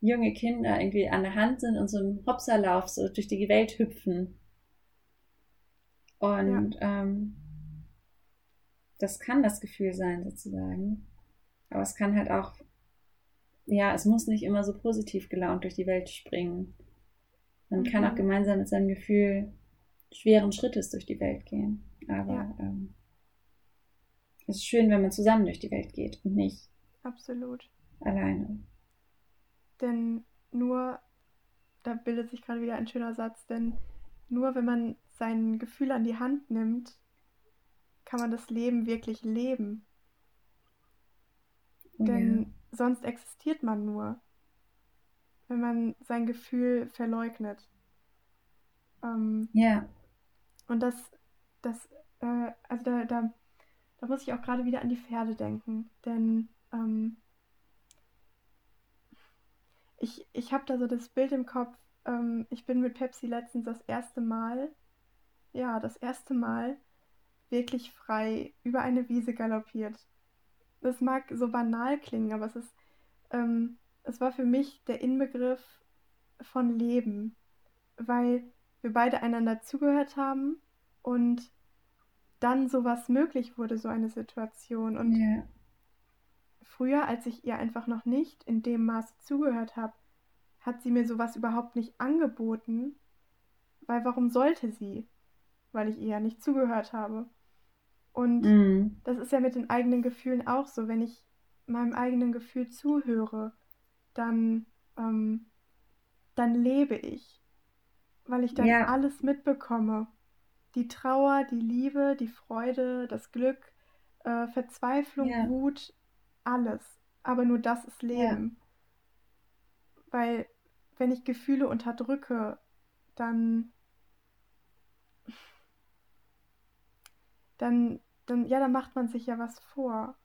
junge Kinder irgendwie an der Hand sind und so im Hopserlauf so durch die Welt hüpfen. Und ähm, das kann das Gefühl sein, sozusagen. Aber es kann halt auch, ja, es muss nicht immer so positiv gelaunt durch die Welt springen. Man kann Mhm. auch gemeinsam mit seinem Gefühl schweren Schrittes durch die Welt gehen. Aber Ja. ähm, es ist schön, wenn man zusammen durch die Welt geht und nicht Absolut. alleine. Denn nur, da bildet sich gerade wieder ein schöner Satz, denn nur wenn man sein Gefühl an die Hand nimmt, kann man das Leben wirklich leben. Oh Denn sonst existiert man nur, wenn man sein Gefühl verleugnet. Ähm, ja. und das, das, äh, also da, da, da muss ich auch gerade wieder an die Pferde denken, denn ähm, ich, ich habe da so das Bild im Kopf, ähm, ich bin mit Pepsi letztens das erste Mal, ja, das erste Mal wirklich frei über eine Wiese galoppiert. Das mag so banal klingen, aber es ist, ähm, es war für mich der Inbegriff von Leben, weil wir beide einander zugehört haben und dann sowas möglich wurde, so eine Situation. Und ja. früher, als ich ihr einfach noch nicht in dem Maße zugehört habe, hat sie mir sowas überhaupt nicht angeboten, weil warum sollte sie? Weil ich ihr ja nicht zugehört habe. Und Mhm. das ist ja mit den eigenen Gefühlen auch so. Wenn ich meinem eigenen Gefühl zuhöre, dann, ähm, dann lebe ich, weil ich dann Ja. alles mitbekomme. Die Trauer, die Liebe, die Freude, das Glück, äh, Verzweiflung, Ja. Wut, alles. Aber nur das ist Leben. Weil wenn ich Gefühle unterdrücke, dann, dann, dann, ja, dann macht man sich ja was vor.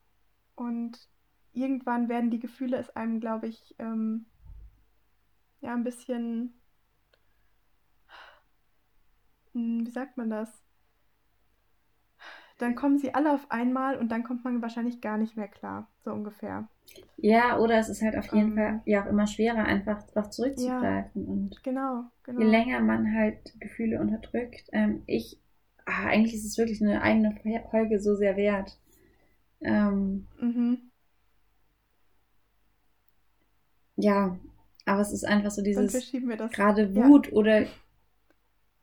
Und irgendwann werden die Gefühle es einem, glaube ich, ähm, ja, ein bisschen, wie sagt man das? Dann kommen sie alle auf einmal und dann kommt man wahrscheinlich gar nicht mehr klar, so ungefähr. Ja, oder es ist halt auf jeden Ähm. Fall ja auch immer schwerer, einfach darauf zurückzugreifen. Und Genau, genau. je länger man halt Gefühle unterdrückt, ähm, ich, ah, eigentlich ist es wirklich eine eigene Folge so sehr wert. Ähm, Mhm. ja, aber es ist einfach so dieses, verschieben wir das. gerade Ja. Wut oder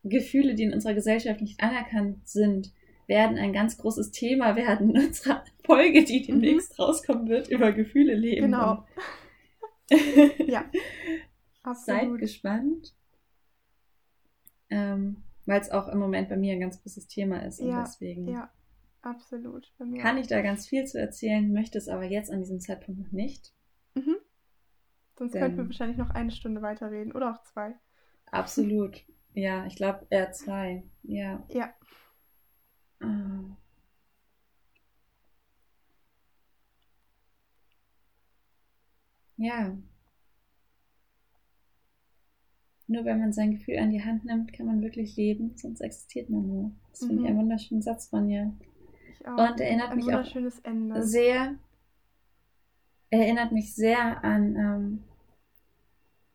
Gefühle, die in unserer Gesellschaft nicht anerkannt sind, werden ein ganz großes Thema werden in unserer Folge, die demnächst rauskommen wird, über Gefühle leben. Mhm. Genau. Ja, Seid absolut. gespannt. Ähm, weil es auch im Moment bei mir ein ganz großes Thema ist. Und Ja, deswegen ja, absolut. Kann ich da ganz viel zu erzählen, möchte es aber jetzt an diesem Zeitpunkt noch nicht. Mhm. Sonst könnten wir wahrscheinlich noch eine Stunde weiterreden oder auch zwei. Absolut. Ja, ich glaube eher zwei. Ja. Ja, Ah. Ja. Nur wenn man sein Gefühl an die Hand nimmt, kann man wirklich leben, sonst existiert man nur. Das finde ich Mhm. einen wunderschönen Satz von ihr. ich auch. Und erinnert Ein mich auch Ende. sehr, erinnert mich sehr an ähm,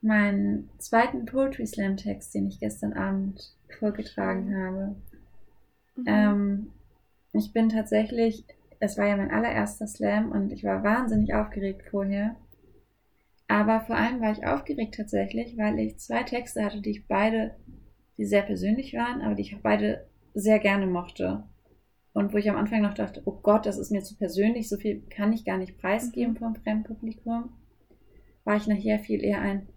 meinen zweiten Poetry Slam Text, den ich gestern Abend vorgetragen Schön. habe. Mhm. Ähm, ich bin tatsächlich, es war ja mein allererster Slam und ich war wahnsinnig aufgeregt vorher. Aber vor allem war ich aufgeregt tatsächlich, weil ich zwei Texte hatte, die ich beide, die sehr persönlich waren, aber die ich auch beide sehr gerne mochte. Und wo ich am Anfang noch dachte, oh Gott, das ist mir zu persönlich, so viel kann ich gar nicht preisgeben Mhm. vom Fremdpublikum, war ich nachher viel eher ein,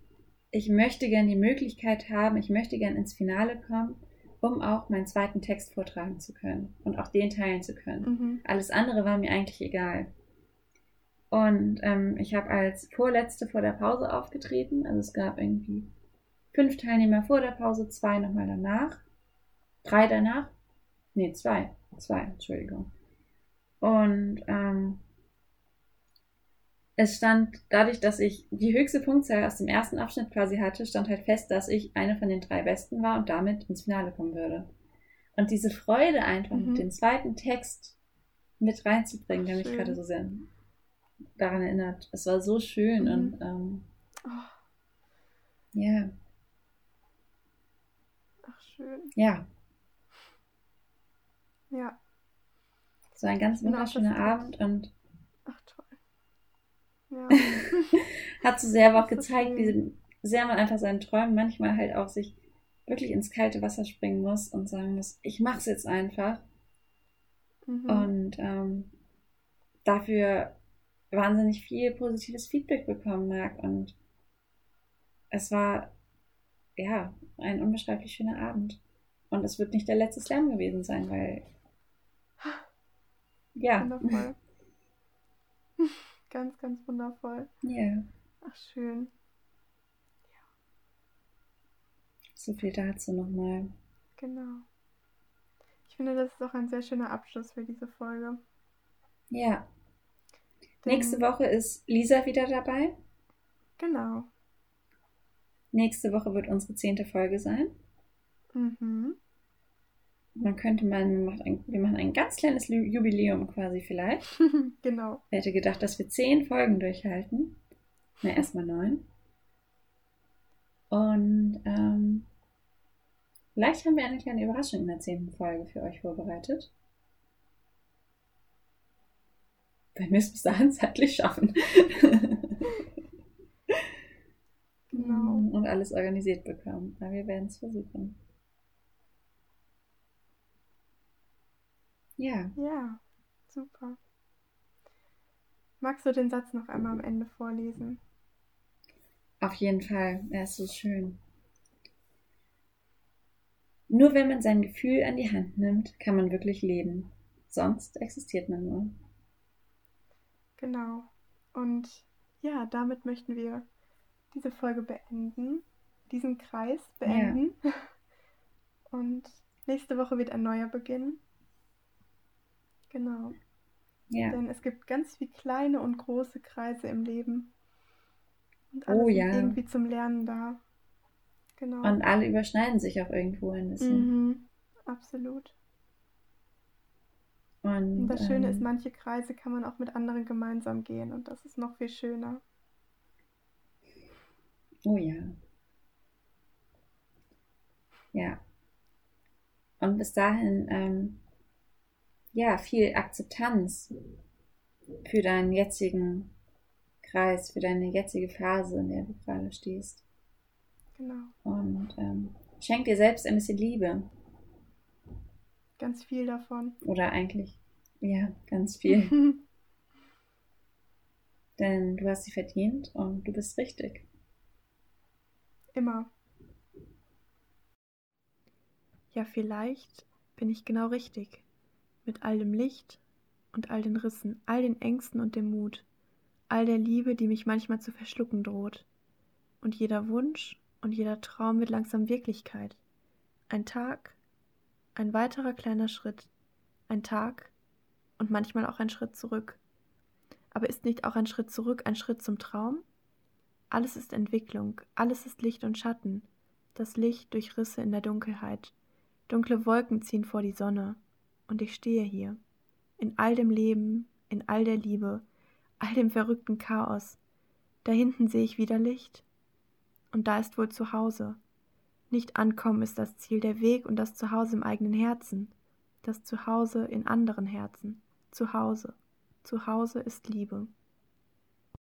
ich möchte gern die Möglichkeit haben, ich möchte gern ins Finale kommen, um auch meinen zweiten Text vortragen zu können und auch den teilen zu können. Mhm. Alles andere war mir eigentlich egal. Und ähm, ich habe als vorletzte vor der Pause aufgetreten. Also es gab irgendwie fünf Teilnehmer vor der Pause, zwei nochmal danach, drei danach. Nee, zwei. Zwei, Entschuldigung. Und ähm, es stand, dadurch, dass ich die höchste Punktzahl aus dem ersten Abschnitt quasi hatte, stand halt fest, dass ich eine von den drei Besten war und damit ins Finale kommen würde. Und diese Freude einfach Mhm. mit den zweiten Text mit reinzubringen, der mich Schön. gerade so sehr daran erinnert. Es war so schön Mhm. und ähm, Oh, ja, ach, schön. ja, Ja, es war ein ganz wunderschöner. Abend und. Ja, hat so sehr aber auch gezeigt, wie sehr man einfach seinen Träumen manchmal halt auch sich wirklich ins kalte Wasser springen muss und sagen muss, ich mach's jetzt einfach. mhm. Und ähm, dafür wahnsinnig viel positives Feedback bekommen mag. Und es war ja ein unbeschreiblich schöner Abend. Und es wird nicht der letzte Slam gewesen sein, weil ja, wundervoll. ganz, ganz wundervoll. ja, Ach, schön. so viel dazu nochmal. Genau. Ich finde, das ist auch ein sehr schöner Abschluss für diese Folge. Ja, Denn- nächste Woche ist Lisa wieder dabei. Genau. Nächste Woche wird unsere zehnte Folge sein. Mhm. Man könnte wir machen ein, wir machen ein ganz kleines Jubiläum quasi vielleicht. genau. Wer hätte gedacht, dass wir zehn Folgen durchhalten? Na, erstmal neun. Und ähm, vielleicht haben wir eine kleine Überraschung in der zehnten Folge für euch vorbereitet. Wenn wir es bis dahin zeitlich schaffen. Genau. Und alles organisiert bekommen. Aber wir werden es versuchen. Ja, Ja, super. Magst du den Satz noch einmal am Ende vorlesen? auf jeden Fall. Er ist so schön. Nur wenn man sein Gefühl an die Hand nimmt, kann man wirklich leben. Sonst existiert man nur. Genau. Und ja, damit möchten wir diese Folge beenden, diesen Kreis beenden. Und nächste Woche wird ein neuer beginnen. Genau. Ja. Denn es gibt ganz viele kleine und große Kreise im Leben. Und alle Oh sind ja. irgendwie zum Lernen da. Genau. Und alle überschneiden sich auch irgendwo ein bisschen. mhm. Absolut. Und, Und das Schöne ähm, ist, manche Kreise kann man auch mit anderen gemeinsam gehen und das ist noch viel schöner. Oh ja. Ja. Und bis dahin, ähm, ja, viel Akzeptanz für deinen jetzigen Kreis, für deine jetzige Phase, in der du gerade stehst. Genau. Und ähm, schenk dir selbst ein bisschen Liebe. Ganz viel davon. Oder eigentlich, ja, ganz viel. Denn du hast sie verdient und du bist richtig. Immer. Ja, vielleicht bin ich genau richtig. Mit all dem Licht und all den Rissen, all den Ängsten und dem Mut, all der Liebe, die mich manchmal zu verschlucken droht. Und jeder Wunsch und jeder Traum wird langsam Wirklichkeit. Ein Tag, ein weiterer kleiner Schritt, ein Tag und manchmal auch ein Schritt zurück. Aber ist nicht auch ein Schritt zurück ein Schritt zum Traum? Alles ist Entwicklung, alles ist Licht und Schatten, das Licht durch Risse in der Dunkelheit. Dunkle Wolken ziehen vor die Sonne, und ich stehe hier, in all dem Leben, in all der Liebe, all dem verrückten Chaos. Da hinten sehe ich wieder Licht, und da ist wohl Zuhause. Nicht ankommen ist das Ziel, der Weg und das Zuhause im eigenen Herzen, das Zuhause in anderen Herzen. Zuhause. Zuhause ist Liebe.